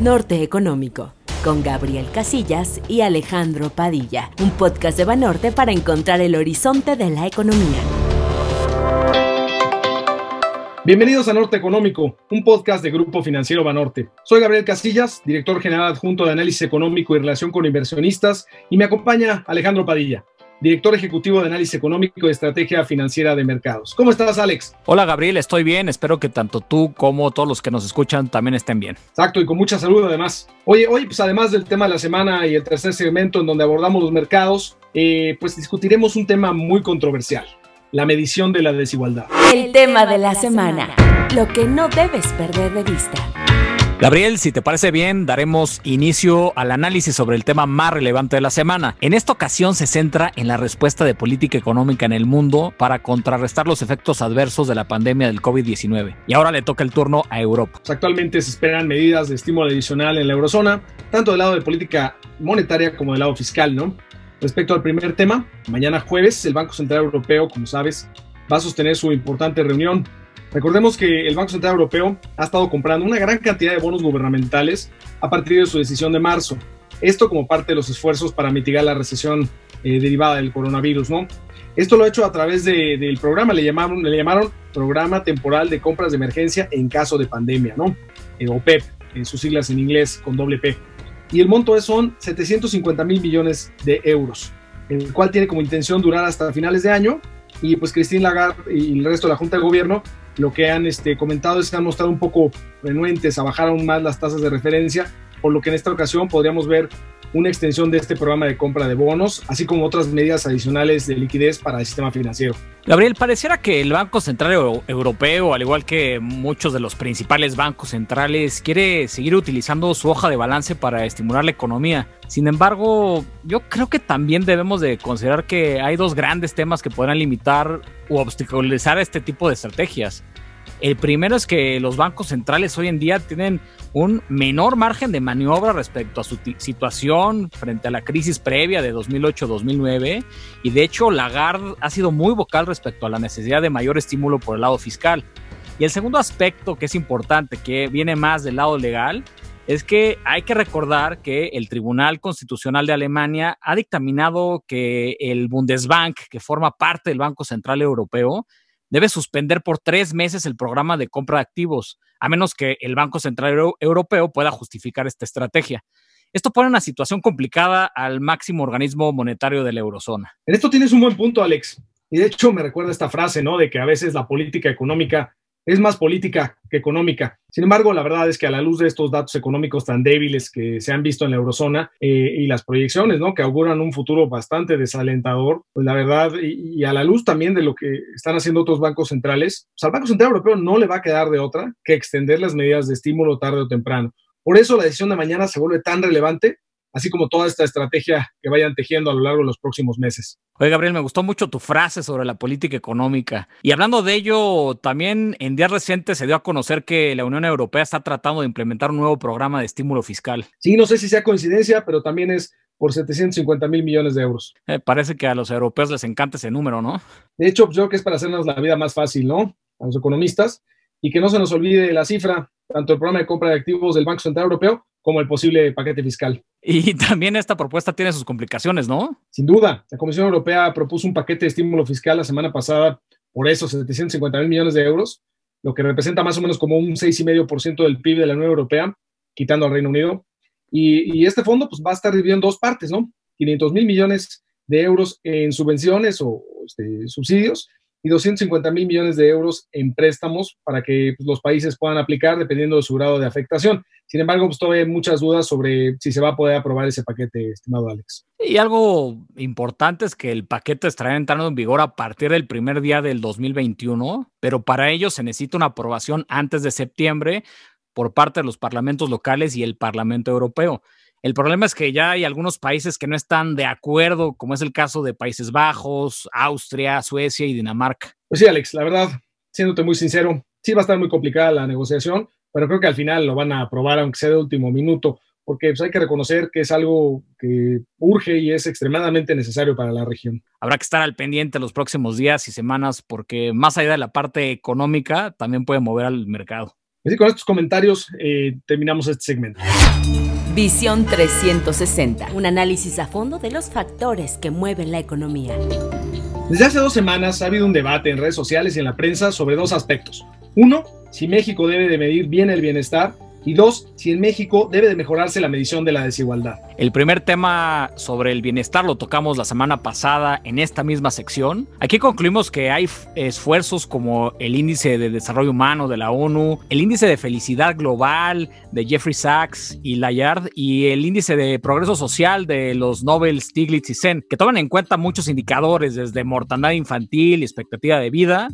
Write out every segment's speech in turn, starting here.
Norte Económico, con Gabriel Casillas y Alejandro Padilla, un podcast de Banorte para encontrar el horizonte de la economía. Bienvenidos a Norte Económico, un podcast de Grupo Financiero Banorte. Soy Gabriel Casillas, director general adjunto de Análisis Económico y Relación con Inversionistas, y me acompaña Alejandro Padilla, director ejecutivo de análisis económico y estrategia financiera de mercados. ¿Cómo estás, Alex? Hola, Gabriel, estoy bien. Espero que tanto tú como todos los que nos escuchan también estén bien. Exacto, y con mucha salud además. Oye, hoy, pues además del tema de la semana y el tercer segmento en donde abordamos los mercados, eh, pues discutiremos un tema muy controversial, la medición de la desigualdad. El tema de la semana, lo que no debes perder de vista. Gabriel, si te parece bien, daremos inicio al análisis sobre el tema más relevante de la semana. En esta ocasión se centra en la respuesta de política económica en el mundo para contrarrestar los efectos adversos de la pandemia del COVID-19. Y ahora le toca el turno a Europa. Actualmente se esperan medidas de estímulo adicional en la eurozona, tanto del lado de política monetaria como del lado fiscal, ¿no? Respecto al primer tema, mañana jueves el Banco Central Europeo, como sabes, va a sostener su importante reunión Recordemos que el Banco Central Europeo ha estado comprando una gran cantidad de bonos gubernamentales a partir de su decisión de marzo. Esto como parte de los esfuerzos para mitigar la recesión eh, derivada del coronavirus, ¿no? Esto lo ha hecho a través del programa, le llamaron, le llamaron Programa Temporal de Compras de Emergencia en caso de pandemia, ¿no? Eh, o PEP, en sus siglas en inglés con doble P. Y el monto son 750 mil millones de euros, el cual tiene como intención durar hasta finales de año. Y pues Christine Lagarde y el resto de la Junta de Gobierno lo que han este, comentado es que han mostrado un poco renuentes a bajar aún más las tasas de referencia, por lo que en esta ocasión podríamos ver una extensión de este programa de compra de bonos, así como otras medidas adicionales de liquidez para el sistema financiero. Gabriel, pareciera que el Banco Central Europeo, al igual que muchos de los principales bancos centrales, quiere seguir utilizando su hoja de balance para estimular la economía. Sin embargo, yo creo que también debemos de considerar que hay dos grandes temas que podrán limitar u obstaculizar este tipo de estrategias. El primero es que los bancos centrales hoy en día tienen un menor margen de maniobra respecto a su situación frente a la crisis previa de 2008-2009 y de hecho Lagarde ha sido muy vocal respecto a la necesidad de mayor estímulo por el lado fiscal. Y el segundo aspecto que es importante, que viene más del lado legal, es que hay que recordar que el Tribunal Constitucional de Alemania ha dictaminado que el Bundesbank, que forma parte del Banco Central Europeo, debe suspender por tres meses el programa de compra de activos, a menos que el Banco Central Europeo pueda justificar esta estrategia. Esto pone una situación complicada al máximo organismo monetario de la eurozona. En esto tienes un buen punto, Alex. Y de hecho me recuerda esta frase, ¿no? De que a veces la política económica es más política que económica. Sin embargo, la verdad es que a la luz de estos datos económicos tan débiles que se han visto en la eurozona eh, y las proyecciones, ¿no? Que auguran un futuro bastante desalentador, pues la verdad, y, a la luz también de lo que están haciendo otros bancos centrales, pues al Banco Central Europeo no le va a quedar de otra que extender las medidas de estímulo tarde o temprano. Por eso la decisión de mañana se vuelve tan relevante así como toda esta estrategia que vayan tejiendo a lo largo de los próximos meses. Oye, Gabriel, me gustó mucho tu frase sobre la política económica. Y hablando de ello, también en días recientes se dio a conocer que la Unión Europea está tratando de implementar un nuevo programa de estímulo fiscal. Sí, no sé si sea coincidencia, pero también es por 750 mil millones de euros. Eh, parece que a los europeos les encanta ese número, ¿no? De hecho, yo creo que es para hacernos la vida más fácil, ¿no? A los economistas. Y que no se nos olvide la cifra, tanto el programa de compra de activos del Banco Central Europeo como el posible paquete fiscal. Y también esta propuesta tiene sus complicaciones, ¿no? Sin duda. La Comisión Europea propuso un paquete de estímulo fiscal la semana pasada por esos 750 mil millones de euros, lo que representa más o menos como un 6,5% del PIB de la Unión Europea, quitando al Reino Unido. Y, este fondo pues, va a estar dividido en dos partes, ¿no? 500 mil millones de euros en subvenciones o este, subsidios y 250 mil millones de euros en préstamos para que pues, los países puedan aplicar dependiendo de su grado de afectación. Sin embargo, pues todavía hay muchas dudas sobre si se va a poder aprobar ese paquete, estimado Alex. Y algo importante es que el paquete estará entrando en vigor a partir del primer día del 2021, pero para ello se necesita una aprobación antes de septiembre por parte de los parlamentos locales y el Parlamento Europeo. El problema es que ya hay algunos países que no están de acuerdo, como es el caso de Países Bajos, Austria, Suecia y Dinamarca. Pues sí, Alex, la verdad, siéndote muy sincero, sí va a estar muy complicada la negociación, pero creo que al final lo van a aprobar, aunque sea de último minuto, porque pues, hay que reconocer que es algo que urge y es extremadamente necesario para la región. Habrá que estar al pendiente los próximos días y semanas, porque más allá de la parte económica, también puede mover al mercado. Así con estos comentarios eh, terminamos este segmento. Visión 360, un análisis a fondo de los factores que mueven la economía. Desde hace dos semanas ha habido un debate en redes sociales y en la prensa sobre dos aspectos. Uno, si México debe de medir bien el bienestar y dos, si en México debe de mejorarse la medición de la desigualdad. El primer tema sobre el bienestar lo tocamos la semana pasada en esta misma sección. Aquí concluimos que hay esfuerzos como el índice de desarrollo humano de la ONU, el índice de felicidad global de Jeffrey Sachs y Layard y el índice de progreso social de los Nobel Stiglitz y Sen, que toman en cuenta muchos indicadores desde mortandad infantil expectativa de vida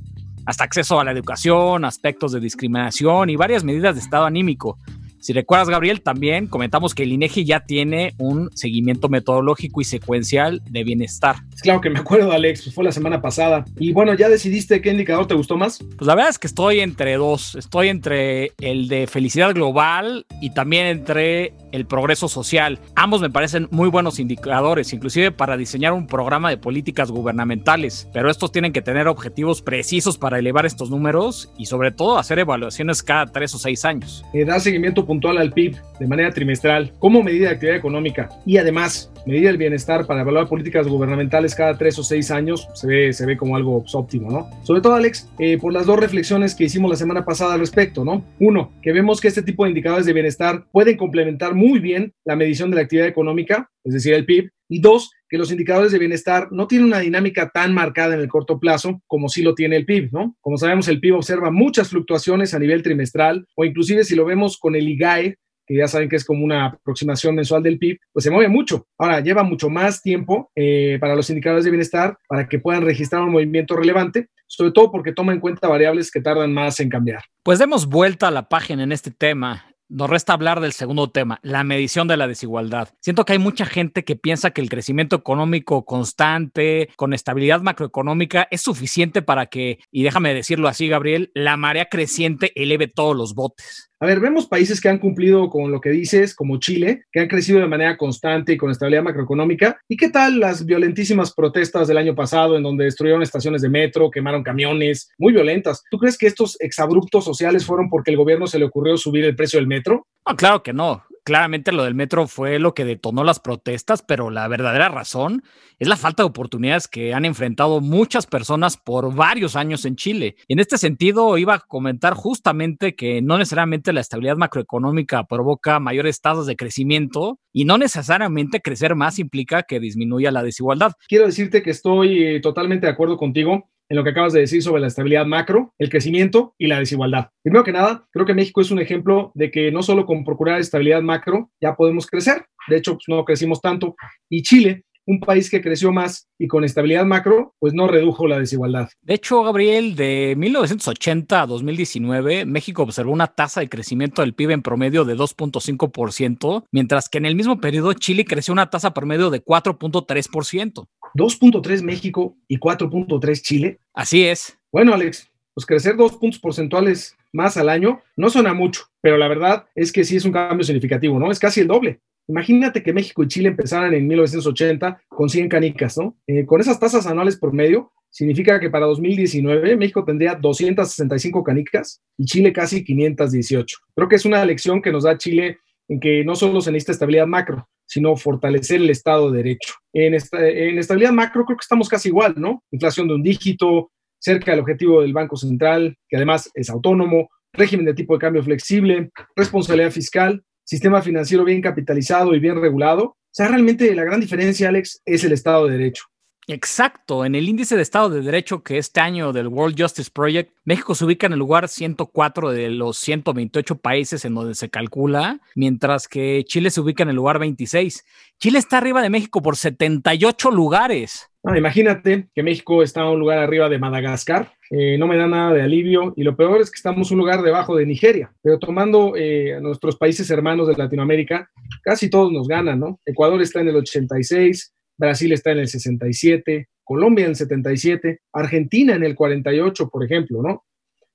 hasta acceso a la educación, aspectos de discriminación y varias medidas de estado anímico. Si recuerdas, Gabriel, también comentamos que el INEGI ya tiene un seguimiento metodológico y secuencial de bienestar. Es claro que me acuerdo, Alex, pues fue la semana pasada. Y bueno, ¿ya decidiste qué indicador te gustó más? Pues la verdad es que estoy entre dos. Estoy entre el de felicidad global y también entre el progreso social. Ambos me parecen muy buenos indicadores, inclusive para diseñar un programa de políticas gubernamentales, pero estos tienen que tener objetivos precisos para elevar estos números y sobre todo hacer evaluaciones cada tres o seis años. Eh, da seguimiento puntual al PIB de manera trimestral como medida de actividad económica y además medida el bienestar para evaluar políticas gubernamentales cada tres o seis años se ve, se ve como algo óptimo, ¿no? Sobre todo, Alex, eh, por las dos reflexiones que hicimos la semana pasada al respecto, ¿no? Uno, que vemos que este tipo de indicadores de bienestar pueden complementar muy bien la medición de la actividad económica, es decir, el PIB, y dos, que los indicadores de bienestar no tienen una dinámica tan marcada en el corto plazo como sí lo tiene el PIB, ¿no? Como sabemos, el PIB observa muchas fluctuaciones a nivel trimestral o inclusive si lo vemos con el IGAE, que ya saben que es como una aproximación mensual del PIB, pues se mueve mucho. Ahora, lleva mucho más tiempo eh, para los indicadores de bienestar para que puedan registrar un movimiento relevante, sobre todo porque toma en cuenta variables que tardan más en cambiar. Pues demos vuelta a la página en este tema nos resta hablar del segundo tema, la medición de la desigualdad. Siento que hay mucha gente que piensa que el crecimiento económico constante, con estabilidad macroeconómica, es suficiente para que, y déjame decirlo así, Gabriel, la marea creciente eleve todos los botes. A ver, vemos países que han cumplido con lo que dices, como Chile, que han crecido de manera constante y con estabilidad macroeconómica. ¿Y qué tal las violentísimas protestas del año pasado en donde destruyeron estaciones de metro, quemaron camiones, muy violentas? ¿Tú crees que estos exabruptos sociales fueron porque el gobierno se le ocurrió subir el precio del metro? No, claro que no claramente lo del metro fue lo que detonó las protestas, pero la verdadera razón es la falta de oportunidades que han enfrentado muchas personas por varios años en Chile. En este sentido, iba a comentar justamente que no necesariamente la estabilidad macroeconómica provoca mayores tasas de crecimiento y no necesariamente crecer más implica que disminuya la desigualdad. Quiero decirte que estoy eh, totalmente de acuerdo contigo en lo que acabas de decir sobre la estabilidad macro, el crecimiento y la desigualdad. Primero que nada, creo que México es un ejemplo de que no solo con procurar estabilidad macro ya podemos crecer, de hecho pues no crecimos tanto, y Chile un país que creció más y con estabilidad macro, pues no redujo la desigualdad. De hecho, Gabriel, de 1980 a 2019, México observó una tasa de crecimiento del PIB en promedio de 2.5%, mientras que en el mismo periodo Chile creció una tasa promedio de 4.3%. 2.3 México y 4.3 Chile. Así es. Bueno, Alex, pues crecer dos puntos porcentuales más al año no suena mucho, pero la verdad es que sí es un cambio significativo, ¿no? Es casi el doble. Imagínate que México y Chile empezaran en 1980 con 100 canicas, ¿no? Eh, con esas tasas anuales por medio, significa que para 2019 México tendría 265 canicas y Chile casi 518. Creo que es una lección que nos da Chile en que no solo se necesita estabilidad macro, sino fortalecer el Estado de Derecho. En, en estabilidad macro creo que estamos casi igual, ¿no? Inflación de un dígito, cerca del objetivo del Banco Central, que además es autónomo, régimen de tipo de cambio flexible, responsabilidad fiscal, sistema financiero bien capitalizado y bien regulado. O sea, realmente la gran diferencia, Alex, es el Estado de Derecho. Exacto, en el índice de Estado de Derecho que este año del World Justice Project, México se ubica en el lugar 104 de los 128 países en donde se calcula, mientras que Chile se ubica en el lugar 26. Chile está arriba de México por 78 lugares. imagínate que México está un lugar arriba de Madagascar, eh, no me da nada de alivio y lo peor es que estamos un lugar debajo de Nigeria, pero tomando eh, a nuestros países hermanos de Latinoamérica, casi todos nos ganan, ¿no? Ecuador está en el 86, Brasil está en el 67, Colombia en el 77, Argentina en el 48, por ejemplo, ¿no?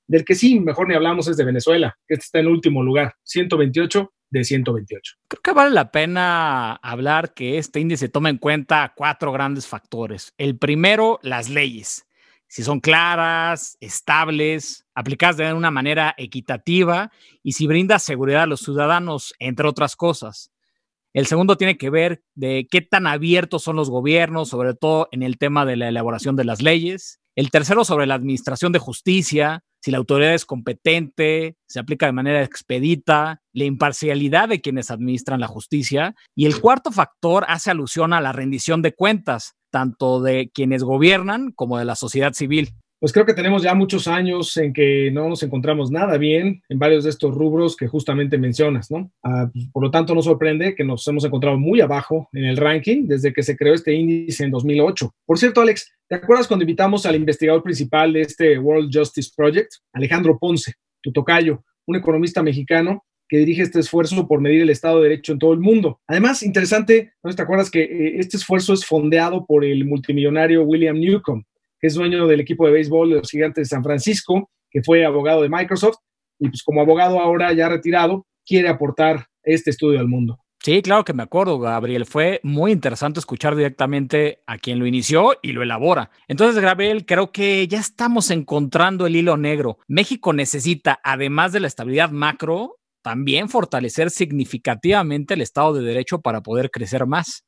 Del que sí, mejor ni hablamos es de Venezuela, que este está en último lugar, 128 de 128. Creo que vale la pena hablar que este índice toma en cuenta cuatro grandes factores. El primero, las leyes si son claras, estables, aplicadas de una manera equitativa y si brinda seguridad a los ciudadanos, entre otras cosas. El segundo tiene que ver de qué tan abiertos son los gobiernos, sobre todo en el tema de la elaboración de las leyes. El tercero sobre la administración de justicia, si la autoridad es competente, se aplica de manera expedita, la imparcialidad de quienes administran la justicia. Y el cuarto factor hace alusión a la rendición de cuentas, tanto de quienes gobiernan como de la sociedad civil. Pues creo que tenemos ya muchos años en que no nos encontramos nada bien en varios de estos rubros que justamente mencionas, ¿no? Ah, pues, por lo tanto, no sorprende que nos hemos encontrado muy abajo en el ranking desde que se creó este índice en 2008. Por cierto, Alex, ¿te acuerdas cuando invitamos al investigador principal de este World Justice Project, Alejandro Ponce, tu tocayo, un economista mexicano que dirige este esfuerzo por medir el Estado de Derecho en todo el mundo. Además, interesante, ¿no te acuerdas que eh, este esfuerzo es fondeado por el multimillonario William Newcomb, es dueño del equipo de béisbol de los Gigantes de San Francisco, que fue abogado de Microsoft y pues como abogado ahora ya retirado, quiere aportar este estudio al mundo. Sí, claro que me acuerdo, Gabriel. Fue muy interesante escuchar directamente a quien lo inició y lo elabora. Entonces, Gabriel, creo que ya estamos encontrando el hilo negro. México necesita, además de la estabilidad macro, también fortalecer significativamente el Estado de Derecho para poder crecer más.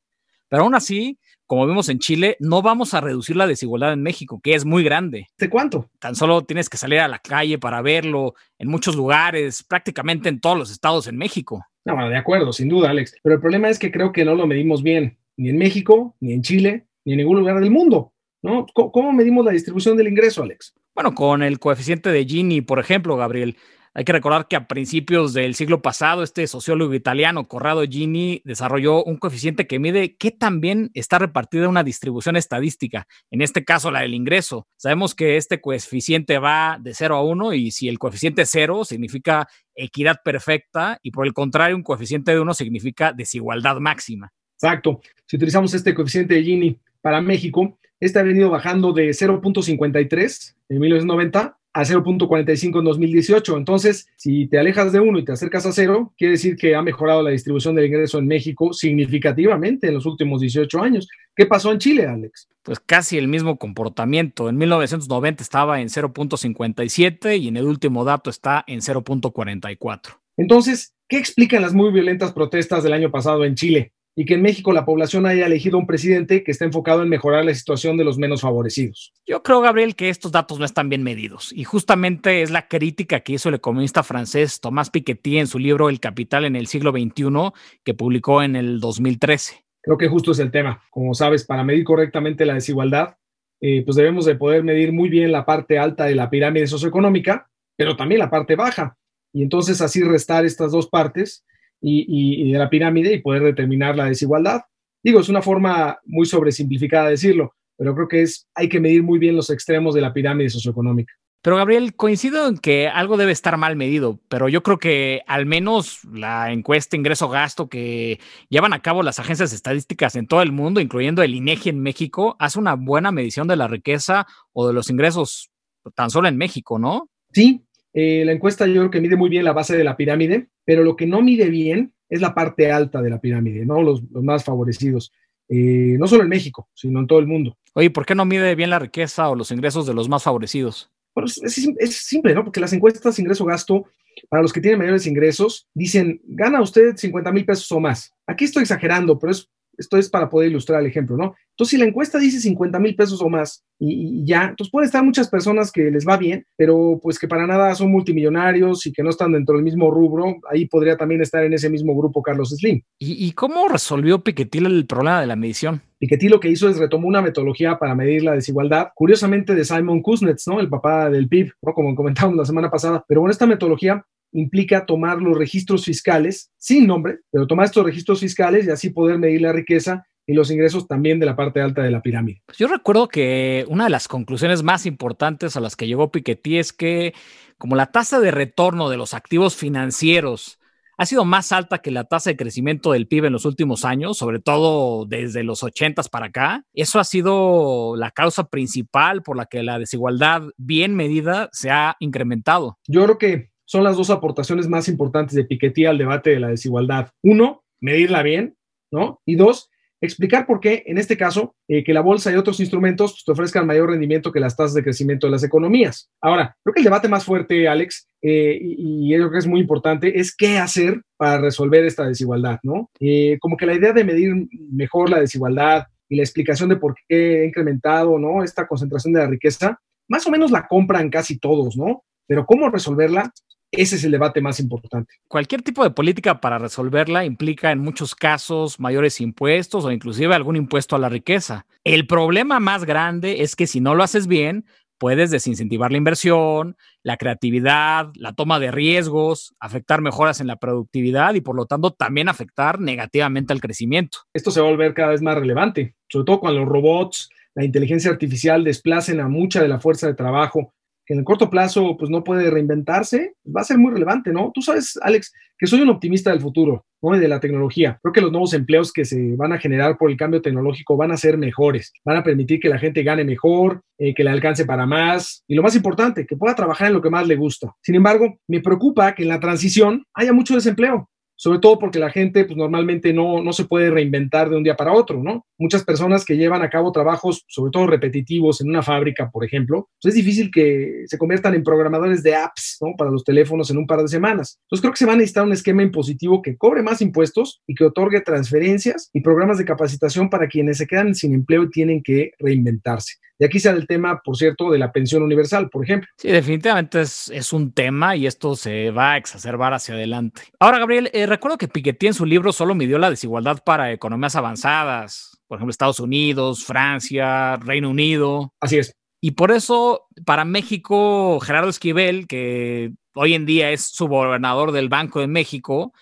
Pero aún así, como vemos en Chile, no vamos a reducir la desigualdad en México, que es muy grande. ¿De cuánto? Tan solo tienes que salir a la calle para verlo en muchos lugares, prácticamente en todos los estados en México. No, de acuerdo, sin duda, Alex. Pero el problema es que creo que no lo medimos bien, ni en México, ni en Chile, ni en ningún lugar del mundo. ¿no? ¿Cómo medimos la distribución del ingreso, Alex? Bueno, con el coeficiente de Gini, por ejemplo, Gabriel, hay que recordar que a principios del siglo pasado, este sociólogo italiano, Corrado Gini, desarrolló un coeficiente que mide qué tan bien está repartida una distribución estadística, en este caso la del ingreso. Sabemos que este coeficiente va de 0 a 1 y si el coeficiente es 0 significa equidad perfecta y por el contrario un coeficiente de 1 significa desigualdad máxima. Exacto. Si utilizamos este coeficiente de Gini para México, este ha venido bajando de 0.53 en 1990 a 0.45 en 2018. Entonces, si te alejas de uno y te acercas a cero, quiere decir que ha mejorado la distribución del ingreso en México significativamente en los últimos 18 años. ¿Qué pasó en Chile, Alex? Pues casi el mismo comportamiento. En 1990 estaba en 0.57 y en el último dato está en 0.44. Entonces, ¿qué explican las muy violentas protestas del año pasado en Chile? Y que en México la población haya elegido un presidente que esté enfocado en mejorar la situación de los menos favorecidos. Yo creo, Gabriel, que estos datos no están bien medidos y justamente es la crítica que hizo el economista francés Tomás Piketty en su libro El Capital en el siglo XXI que publicó en el 2013. Creo que justo es el tema. Como sabes, para medir correctamente la desigualdad, eh, pues debemos de poder medir muy bien la parte alta de la pirámide socioeconómica, pero también la parte baja. Y entonces así restar estas dos partes y, de la pirámide y poder determinar la desigualdad. Digo, es una forma muy sobresimplificada de decirlo, pero creo que es, hay que medir muy bien los extremos de la pirámide socioeconómica. Pero Gabriel, coincido en que algo debe estar mal medido, pero yo creo que al menos la encuesta ingreso-gasto que llevan a cabo las agencias estadísticas en todo el mundo, incluyendo el INEGI en México, hace una buena medición de la riqueza o de los ingresos tan solo en México, ¿no? Sí, eh, la encuesta yo creo que mide muy bien la base de la pirámide, pero lo que no mide bien es la parte alta de la pirámide, ¿no? Los, más favorecidos. Eh, no solo en México, sino en todo el mundo. Oye, ¿por qué no mide bien la riqueza o los ingresos de los más favorecidos? Bueno, es, es simple, ¿no? Porque las encuestas ingreso-gasto, para los que tienen mayores ingresos, dicen, gana usted 50 mil pesos o más. Aquí estoy exagerando, pero es esto es para poder ilustrar el ejemplo, ¿no? Entonces, si la encuesta dice 50 mil pesos o más y, ya, entonces pueden estar muchas personas que les va bien, pero pues que para nada son multimillonarios y que no están dentro del mismo rubro, ahí podría también estar en ese mismo grupo Carlos Slim. ¿Y, cómo resolvió Piketty el problema de la medición? Piketty lo que hizo es retomó una metodología para medir la desigualdad, curiosamente de Simon Kuznets, ¿no? El papá del PIB, ¿no? Como comentábamos la semana pasada. Pero bueno, esta metodología implica tomar los registros fiscales sin nombre, pero tomar estos registros fiscales y así poder medir la riqueza y los ingresos también de la parte alta de la pirámide. Pues yo recuerdo que una de las conclusiones más importantes a las que llegó Piketty es que como la tasa de retorno de los activos financieros ha sido más alta que la tasa de crecimiento del PIB en los últimos años, sobre todo desde los 80 para acá. Eso ha sido la causa principal por la que la desigualdad bien medida se ha incrementado. Yo creo que son las dos aportaciones más importantes de Piketty al debate de la desigualdad. Uno, medirla bien, ¿no? Y dos, explicar por qué, en este caso, eh, que la bolsa y otros instrumentos pues, te ofrezcan mayor rendimiento que las tasas de crecimiento de las economías. Ahora, creo que el debate más fuerte, Alex, eh, y, y, creo que es muy importante, es qué hacer para resolver esta desigualdad, ¿no? Eh, como que la idea de medir mejor la desigualdad y la explicación de por qué ha incrementado, ¿no? Esta concentración de la riqueza, más o menos la compran casi todos, ¿no? Pero cómo resolverla, ese es el debate más importante. Cualquier tipo de política para resolverla implica en muchos casos mayores impuestos o inclusive algún impuesto a la riqueza. El problema más grande es que si no lo haces bien, puedes desincentivar la inversión, la creatividad, la toma de riesgos, afectar mejoras en la productividad y por lo tanto también afectar negativamente al crecimiento. Esto se va a volver cada vez más relevante, sobre todo cuando los robots, la inteligencia artificial desplacen a mucha de la fuerza de trabajo que en el corto plazo pues no puede reinventarse, va a ser muy relevante, ¿no? Tú sabes, Alex, que soy un optimista del futuro, ¿no? Y de la tecnología. Creo que los nuevos empleos que se van a generar por el cambio tecnológico van a ser mejores, van a permitir que la gente gane mejor, eh, que le alcance para más y lo más importante, que pueda trabajar en lo que más le gusta. Sin embargo, me preocupa que en la transición haya mucho desempleo sobre todo porque la gente pues, normalmente no, no se puede reinventar de un día para otro, ¿no? Muchas personas que llevan a cabo trabajos, sobre todo repetitivos, en una fábrica, por ejemplo, pues es difícil que se conviertan en programadores de apps, ¿no? Para los teléfonos en un par de semanas. Entonces creo que se va a necesitar un esquema impositivo que cobre más impuestos y que otorgue transferencias y programas de capacitación para quienes se quedan sin empleo y tienen que reinventarse. Y aquí sale el tema, por cierto, de la pensión universal, por ejemplo. Sí, definitivamente es, un tema y esto se va a exacerbar hacia adelante. Ahora, Gabriel, eh, recuerdo que Piketty en su libro solo midió la desigualdad para economías avanzadas, por ejemplo, Estados Unidos, Francia, Reino Unido. Así es. Y por eso, para México, Gerardo Esquivel, que hoy en día es subgobernador del Banco de México,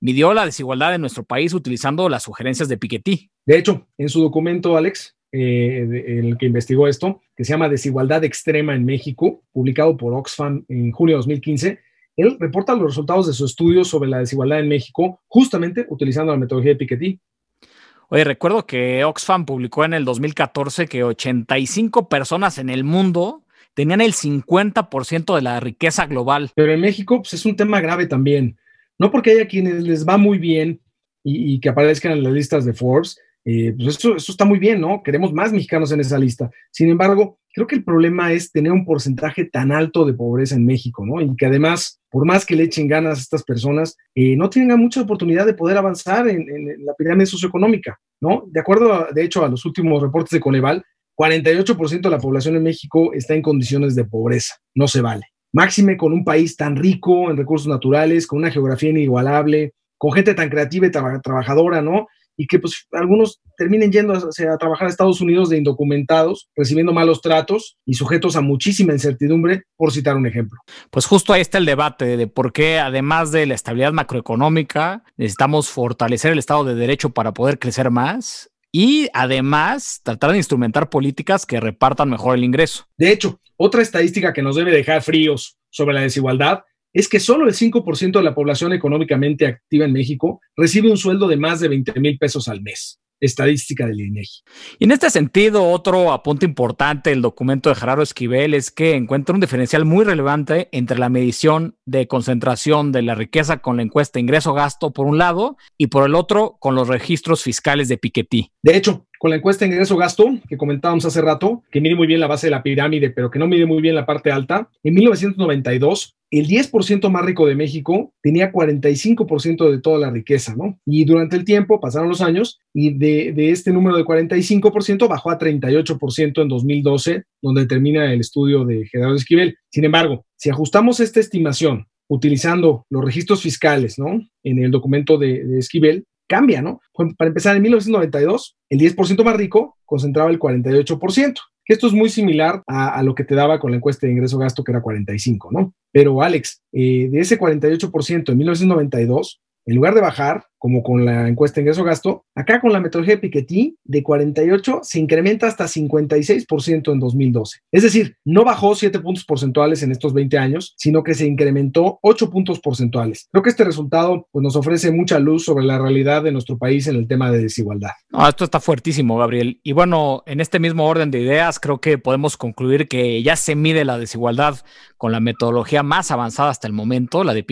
midió la desigualdad en nuestro país utilizando las sugerencias de Piketty. De hecho, en su documento, Alex, eh, en el que investigó esto, que se llama Desigualdad Extrema en México, publicado por Oxfam en junio de 2015. Él reporta los resultados de su estudio sobre la desigualdad en México, justamente utilizando la metodología de Piketty. Oye, recuerdo que Oxfam publicó en el 2014 que 85 personas en el mundo tenían el 50% de la riqueza global. Pero en México pues, es un tema grave también. No porque haya quienes les va muy bien y, y que aparezcan en las listas de Forbes, eh, pues eso, eso, está muy bien, ¿no? Queremos más mexicanos en esa lista. Sin embargo, creo que el problema es tener un porcentaje tan alto de pobreza en México, ¿no? Y que además, por más que le echen ganas a estas personas, eh, no tengan mucha oportunidad de poder avanzar en, en, la pirámide socioeconómica, ¿no? De acuerdo, a, de hecho, a los últimos reportes de Coneval, 48% de la población en México está en condiciones de pobreza. No se vale. Máxime con un país tan rico en recursos naturales, con una geografía inigualable, con gente tan creativa y tra trabajadora, ¿no? Y que pues algunos terminen yendo a, a, trabajar a Estados Unidos de indocumentados, recibiendo malos tratos y sujetos a muchísima incertidumbre, por citar un ejemplo. Pues justo ahí está el debate de por qué, además de la estabilidad macroeconómica, necesitamos fortalecer el Estado de Derecho para poder crecer más y además tratar de instrumentar políticas que repartan mejor el ingreso. De hecho, otra estadística que nos debe dejar fríos sobre la desigualdad es que solo el 5% de la población económicamente activa en México recibe un sueldo de más de 20 mil pesos al mes. Estadística del INEGI. Y en este sentido, otro apunte importante del documento de Gerardo Esquivel es que encuentra un diferencial muy relevante entre la medición de concentración de la riqueza con la encuesta ingreso-gasto por un lado y por el otro con los registros fiscales de Piketty. De hecho, con la encuesta ingreso-gasto que comentábamos hace rato, que mide muy bien la base de la pirámide, pero que no mide muy bien la parte alta, en 1992 el 10% más rico de México tenía 45% de toda la riqueza, ¿no? Y durante el tiempo, pasaron los años, y de, de este número de 45% bajó a 38% en 2012, donde termina el estudio de Gerardo Esquivel. Sin embargo, si ajustamos esta estimación utilizando los registros fiscales, ¿no? En el documento de, de Esquivel, cambia, ¿no? Para empezar, en 1992, el 10% más rico concentraba el 48%, que esto es muy similar a, a, lo que te daba con la encuesta de ingreso-gasto, que era 45, ¿no? Pero, Alex, eh, de ese 48% en 1992, en lugar de bajar, como con la encuesta ingreso-gasto, acá con la metodología de Piketty, de 48 se incrementa hasta 56% en 2012. Es decir, no bajó 7 puntos porcentuales en estos 20 años, sino que se incrementó 8 puntos porcentuales. Creo que este resultado pues, nos ofrece mucha luz sobre la realidad de nuestro país en el tema de desigualdad. Esto está fuertísimo, Gabriel. Y bueno, en este mismo orden de ideas, creo que podemos concluir que ya se mide la desigualdad con la metodología más avanzada hasta el momento, la de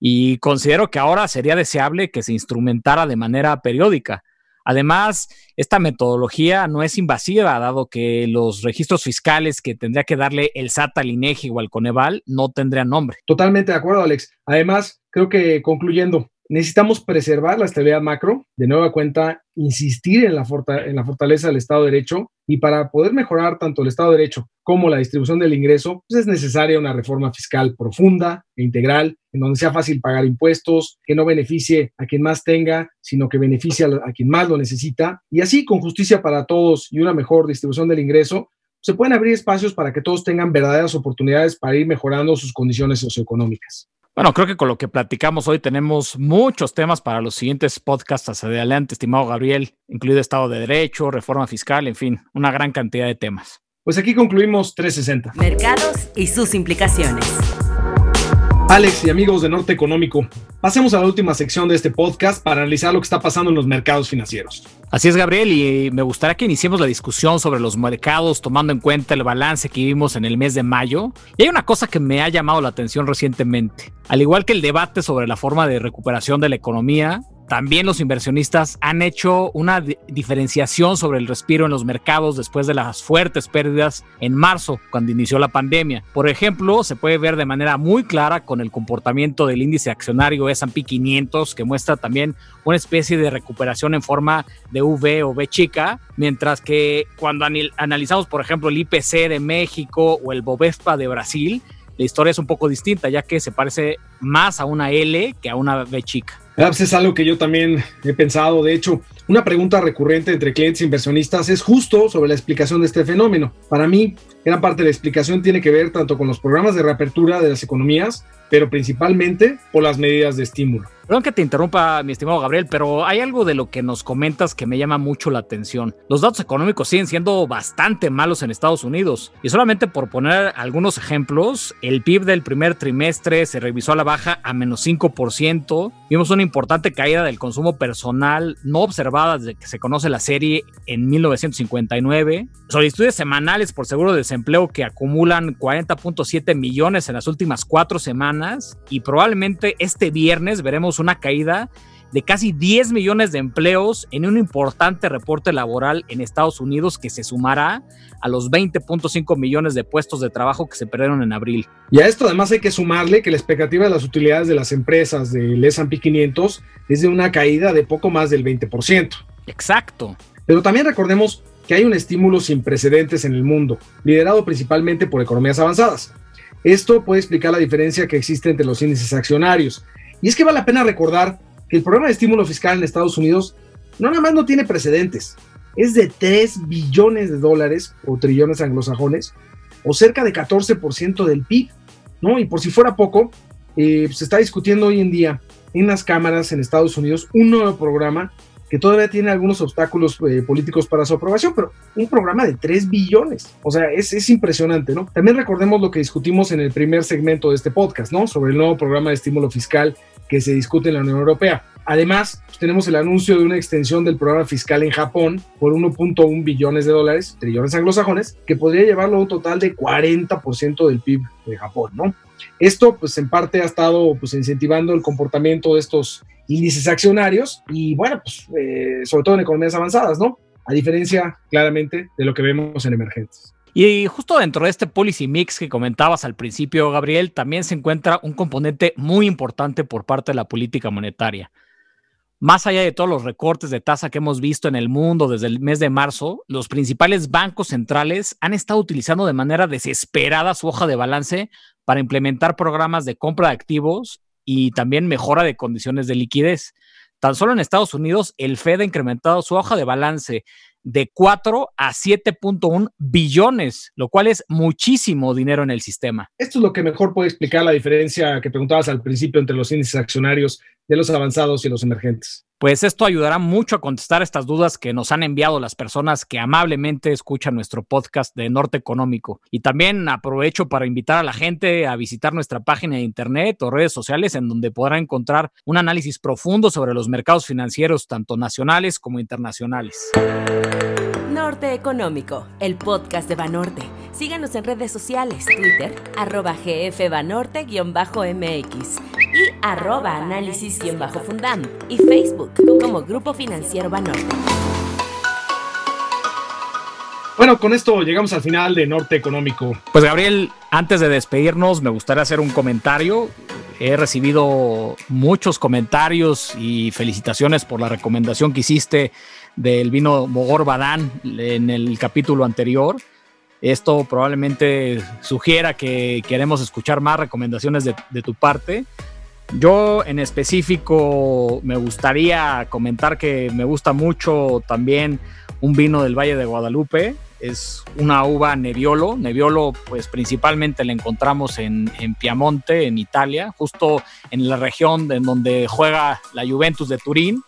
Y considero que ahora sería deseable que se instrumentara de manera periódica. Además, esta metodología no es invasiva, dado que los registros fiscales que tendría que darle el SAT al INEGI o al Coneval no tendrían nombre. Totalmente de acuerdo, Alex. Además, creo que concluyendo, necesitamos preservar la estabilidad macro, de nueva cuenta, insistir en la, fortaleza del Estado de Derecho y para poder mejorar tanto el Estado de Derecho como la distribución del ingreso, pues es necesaria una reforma fiscal profunda e integral, en donde sea fácil pagar impuestos, que no beneficie a quien más tenga, sino que beneficie a, quien más lo necesita, y así con justicia para todos y una mejor distribución del ingreso, se pueden abrir espacios para que todos tengan verdaderas oportunidades para ir mejorando sus condiciones socioeconómicas. Bueno, creo que con lo que platicamos hoy tenemos muchos temas para los siguientes podcasts hacia adelante, estimado Gabriel, incluido Estado de Derecho, reforma fiscal, en fin, una gran cantidad de temas. Pues aquí concluimos 360. Mercados y sus implicaciones. Alex y amigos de Norte Económico, pasemos a la última sección de este podcast para analizar lo que está pasando en los mercados financieros. Así es, Gabriel, y me gustaría que iniciemos la discusión sobre los mercados tomando en cuenta el balance que vimos en el mes de mayo. Y hay una cosa que me ha llamado la atención recientemente. Al igual que el debate sobre la forma de recuperación de la economía, también los inversionistas han hecho una diferenciación sobre el respiro en los mercados después de las fuertes pérdidas en marzo, cuando inició la pandemia. Por ejemplo, se puede ver de manera muy clara con el comportamiento del índice accionario S&P 500, que muestra también una especie de recuperación en forma de V o V chica, mientras que cuando analizamos, por ejemplo, el IPC de México o el Bovespa de Brasil, la historia es un poco distinta, ya que se parece más a una L que a una V chica. Pues es algo que yo también he pensado. De hecho, una pregunta recurrente entre clientes e inversionistas es justo sobre la explicación de este fenómeno. Para mí, gran parte de la explicación tiene que ver tanto con los programas de reapertura de las economías, pero principalmente por las medidas de estímulo. Perdón que te interrumpa, mi estimado Gabriel, pero hay algo de lo que nos comentas que me llama mucho la atención. Los datos económicos siguen siendo bastante malos en Estados Unidos. Y solamente por poner algunos ejemplos, el PIB del primer trimestre se revisó a la baja a menos 5%. Vimos una importante caída del consumo personal no observada desde que se conoce la serie en 1959. Solicitudes semanales por seguro de desempleo que acumulan 40.7 millones en las últimas cuatro semanas. Y probablemente este viernes veremos una caída de casi 10 millones de empleos en un importante reporte laboral en Estados Unidos que se sumará a los 20.5 millones de puestos de trabajo que se perdieron en abril. Y a esto además hay que sumarle que la expectativa de las utilidades de las empresas del S&P 500 es de una caída de poco más del 20%. Exacto. Pero también recordemos que hay un estímulo sin precedentes en el mundo, liderado principalmente por economías avanzadas. Esto puede explicar la diferencia que existe entre los índices accionarios, y es que vale la pena recordar que el programa de estímulo fiscal en Estados Unidos no nada más no tiene precedentes, es de 3 billones de dólares o trillones anglosajones, o cerca de 14% del PIB, ¿no? Y por si fuera poco, eh, se está discutiendo hoy en día en las cámaras en Estados Unidos un nuevo programa que todavía tiene algunos obstáculos eh, políticos para su aprobación, pero un programa de 3 billones. O sea, es, es, impresionante, ¿no? También recordemos lo que discutimos en el primer segmento de este podcast, ¿no? Sobre el nuevo programa de estímulo fiscal que se discute en la Unión Europea. Además, pues, tenemos el anuncio de una extensión del programa fiscal en Japón por 1.1 billones de dólares, trillones anglosajones, que podría llevarlo a un total de 40% del PIB de Japón, ¿no? Esto, pues en parte ha estado pues, incentivando el comportamiento de estos índices accionarios y, bueno, pues eh, sobre todo en economías avanzadas, ¿no? A diferencia, claramente, de lo que vemos en emergentes. Y justo dentro de este policy mix que comentabas al principio, Gabriel, también se encuentra un componente muy importante por parte de la política monetaria. Más allá de todos los recortes de tasa que hemos visto en el mundo desde el mes de marzo, los principales bancos centrales han estado utilizando de manera desesperada su hoja de balance para implementar programas de compra de activos y también mejora de condiciones de liquidez. Tan solo en Estados Unidos, el Fed ha incrementado su hoja de balance de 4 a 7.1 billones, lo cual es muchísimo dinero en el sistema. Esto es lo que mejor puede explicar la diferencia que preguntabas al principio entre los índices accionarios de los avanzados y los emergentes. Pues esto ayudará mucho a contestar estas dudas que nos han enviado las personas que amablemente escuchan nuestro podcast de Norte Económico. Y también aprovecho para invitar a la gente a visitar nuestra página de internet o redes sociales en donde podrá encontrar un análisis profundo sobre los mercados financieros tanto nacionales como internacionales. Norte Económico, el podcast de Banorte. Síganos en redes sociales, Twitter, arroba gfbanorte-mx y arroba análisis-fundam y Facebook como Grupo Financiero Banorte. Bueno, con esto llegamos al final de Norte Económico. Pues Gabriel, antes de despedirnos, me gustaría hacer un comentario. He recibido muchos comentarios y felicitaciones por la recomendación que hiciste del vino Mogor Badán en el capítulo anterior. Esto probablemente sugiera que queremos escuchar más recomendaciones de, de, tu parte. Yo en específico me gustaría comentar que me gusta mucho también un vino del Valle de Guadalupe. Es una uva Nebbiolo. Nebbiolo, pues principalmente la encontramos en, en Piamonte, en Italia, justo en la región en donde juega la Juventus de Turín.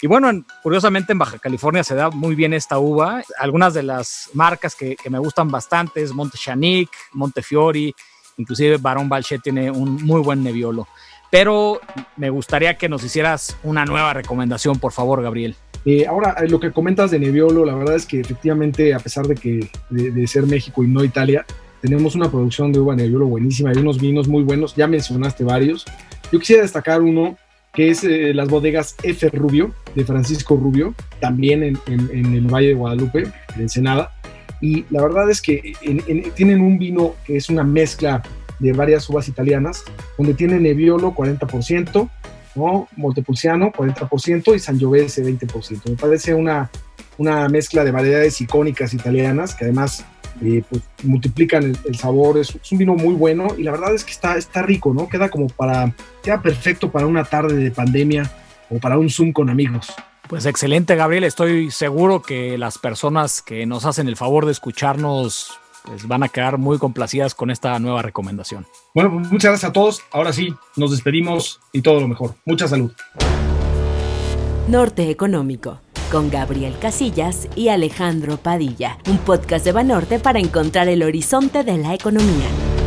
Y bueno, curiosamente en Baja California se da muy bien esta uva. Algunas de las marcas que, me gustan bastante es Monte Chanic, Montefiori, inclusive Barón Balchet tiene un muy buen Nebbiolo. Pero me gustaría que nos hicieras una nueva recomendación, por favor, Gabriel. Eh, ahora, lo que comentas de Nebbiolo, la verdad es que efectivamente, a pesar de que de, ser México y no Italia, tenemos una producción de uva Nebbiolo buenísima, hay unos vinos muy buenos, ya mencionaste varios. Yo quisiera destacar uno que es eh, las bodegas F. Rubio, de Francisco Rubio, también en, el Valle de Guadalupe, en Ensenada. Y la verdad es que en, tienen un vino que es una mezcla de varias uvas italianas, donde tiene Nebbiolo 40%, ¿no? Montepulciano 40% y Sangiovese 20%. Me parece una, una mezcla de variedades icónicas italianas que además eh, pues, multiplican el, sabor. Es, es, un vino muy bueno y la verdad es que está, está rico, ¿no? Queda como para, queda perfecto para una tarde de pandemia o para un Zoom con amigos. Pues excelente, Gabriel. Estoy seguro que las personas que nos hacen el favor de escucharnos pues van a quedar muy complacidas con esta nueva recomendación. Bueno, pues muchas gracias a todos. Ahora sí, nos despedimos y todo lo mejor. Mucha salud. Norte Económico, con Gabriel Casillas y Alejandro Padilla, un podcast de Banorte para encontrar el horizonte de la economía.